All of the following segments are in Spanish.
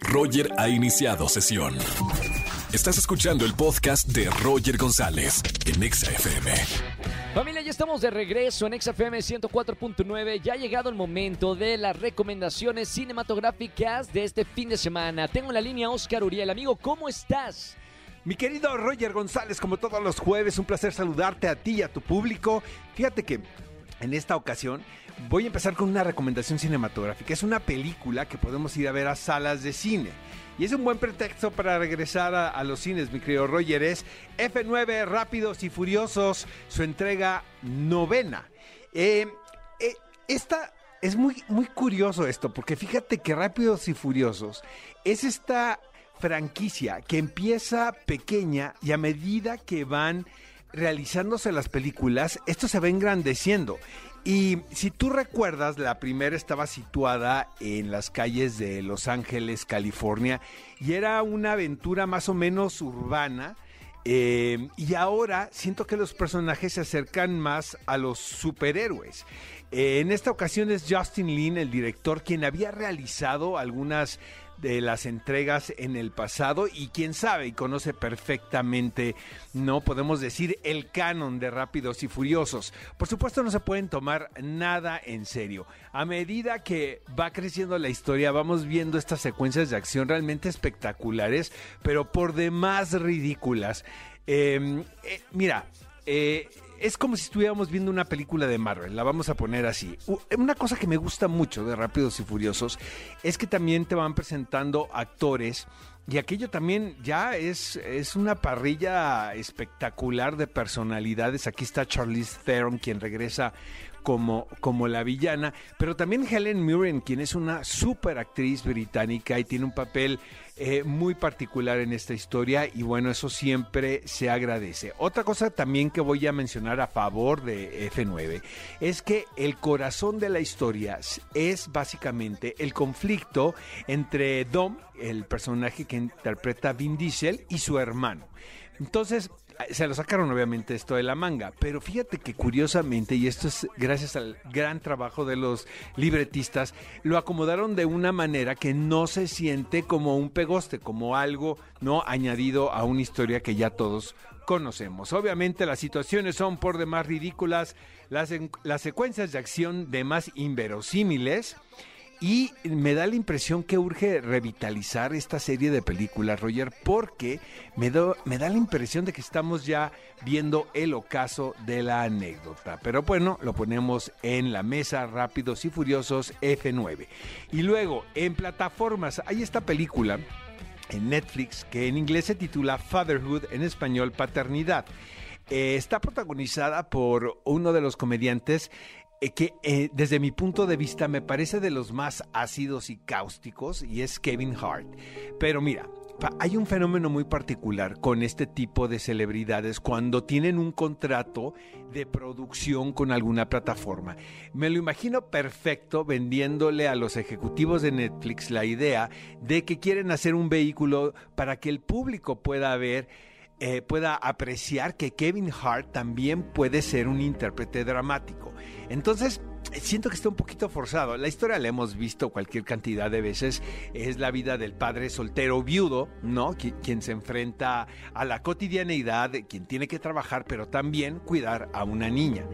Roger ha iniciado sesión. Estás escuchando el podcast de Roger González en Exa FM. Familia, ya estamos de regreso en XFM 104.9. Ya ha llegado el momento de las recomendaciones cinematográficas de este fin de semana. Tengo en la línea Oscar Uriel. Amigo, ¿cómo estás? Mi querido Roger González, como todos los jueves, un placer saludarte a ti y a tu público. Fíjate que en esta ocasión voy a empezar con una recomendación cinematográfica. Es una película que podemos ir a ver a salas de cine. Y es un buen pretexto para regresar a, los cines, mi querido Roger. Es F9 Rápidos y Furiosos, su entrega novena. Eh, eh, esta es muy, muy curioso esto, porque fíjate que Rápidos y Furiosos es esta franquicia que empieza pequeña y a medida que van realizándose las películas, esto se va engrandeciendo. Y si tú recuerdas, la primera estaba situada en las calles de Los Ángeles, California, y era una aventura más o menos urbana. eh, y ahora siento que los personajes se acercan más a los superhéroes. Eh, en esta ocasión es Justin Lin, el director, quien había realizado algunas de las entregas en el pasado y quién sabe y conoce perfectamente, no podemos decir, el canon de Rápidos y Furiosos. Por supuesto no se pueden tomar nada en serio. A medida que va creciendo la historia, vamos viendo estas secuencias de acción realmente espectaculares, pero por demás ridículas. Eh, eh, mira, eh, es como si estuviéramos viendo una película de Marvel, la vamos a poner así. Una cosa que me gusta mucho de Rápidos y Furiosos es que también te van presentando actores y aquello también ya es, es una parrilla espectacular de personalidades. Aquí está Charlize Theron, quien regresa como, como la villana, pero también Helen Mirren, quien es una super actriz británica y tiene un papel eh, muy particular en esta historia y bueno, eso siempre se agradece. Otra cosa también que voy a mencionar a favor de F9 es que el corazón de la historia es básicamente el conflicto entre Dom, el personaje que interpreta Vin Diesel, y su hermano. Entonces, se lo sacaron obviamente esto de la manga, pero fíjate que curiosamente, y esto es gracias al gran trabajo de los libretistas, lo acomodaron de una manera que no se siente como un pegoste, como algo no añadido a una historia que ya todos conocemos. Obviamente las situaciones son por demás ridículas, las, las secuencias de acción de más inverosímiles. Y me da la impresión que urge revitalizar esta serie de películas, Roger, porque me, da la impresión de que estamos ya viendo el ocaso de la anécdota. Pero bueno, lo ponemos en la mesa, Rápidos y Furiosos F9. Y luego, en plataformas, hay esta película en Netflix que en inglés se titula Fatherhood, en español Paternidad. Eh, está protagonizada por uno de los comediantes que eh, desde mi punto de vista me parece de los más ácidos y cáusticos y es Kevin Hart. Pero mira, hay un fenómeno muy particular con este tipo de celebridades cuando tienen un contrato de producción con alguna plataforma. Me lo imagino perfecto vendiéndole a los ejecutivos de Netflix la idea de que quieren hacer un vehículo para que el público pueda ver eh, pueda apreciar que Kevin Hart también puede ser un intérprete dramático. Entonces, siento que está un poquito forzado. La historia la hemos visto cualquier cantidad de veces. Es la vida del padre soltero viudo, ¿no? Qui- quien se enfrenta a la cotidianeidad, quien tiene que trabajar, pero también cuidar a una niña.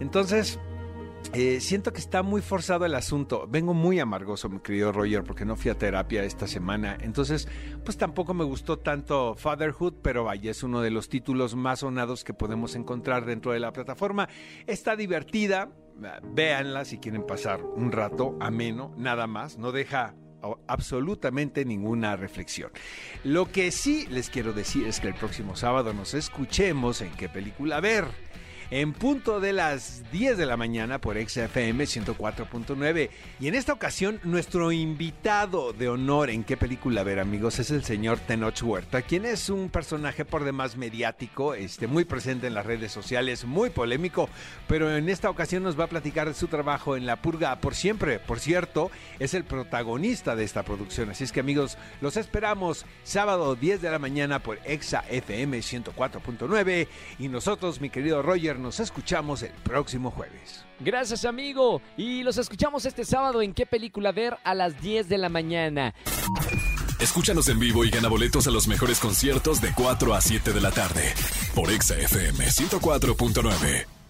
Entonces, eh, siento que está muy forzado el asunto. Vengo muy amargoso, mi querido Roger, porque no fui a terapia esta semana. Entonces, pues tampoco me gustó tanto Fatherhood, pero vaya, es uno de los títulos más sonados que podemos encontrar dentro de la plataforma. Está divertida, véanla si quieren pasar un rato ameno, nada más. No deja absolutamente ninguna reflexión. Lo que sí les quiero decir es que el próximo sábado nos escuchemos en qué película ver en punto de las 10 de la mañana por XFM 104.9. Y en esta ocasión, nuestro invitado de honor en qué película ver, amigos, es el señor Tenoch Huerta, quien es un personaje por demás mediático, este, muy presente en las redes sociales, muy polémico, pero en esta ocasión nos va a platicar de su trabajo en La Purga por siempre. Por cierto, es el protagonista de esta producción. Así es que, amigos, los esperamos sábado 10 de la mañana por Exa FM 104.9. Y nosotros, mi querido Roger, Nos escuchamos el próximo jueves. Gracias, amigo. Y los escuchamos este sábado en qué película ver a las 10 de la mañana. Escúchanos en vivo y gana boletos a los mejores conciertos de 4 a 7 de la tarde por Exa FM 104.9.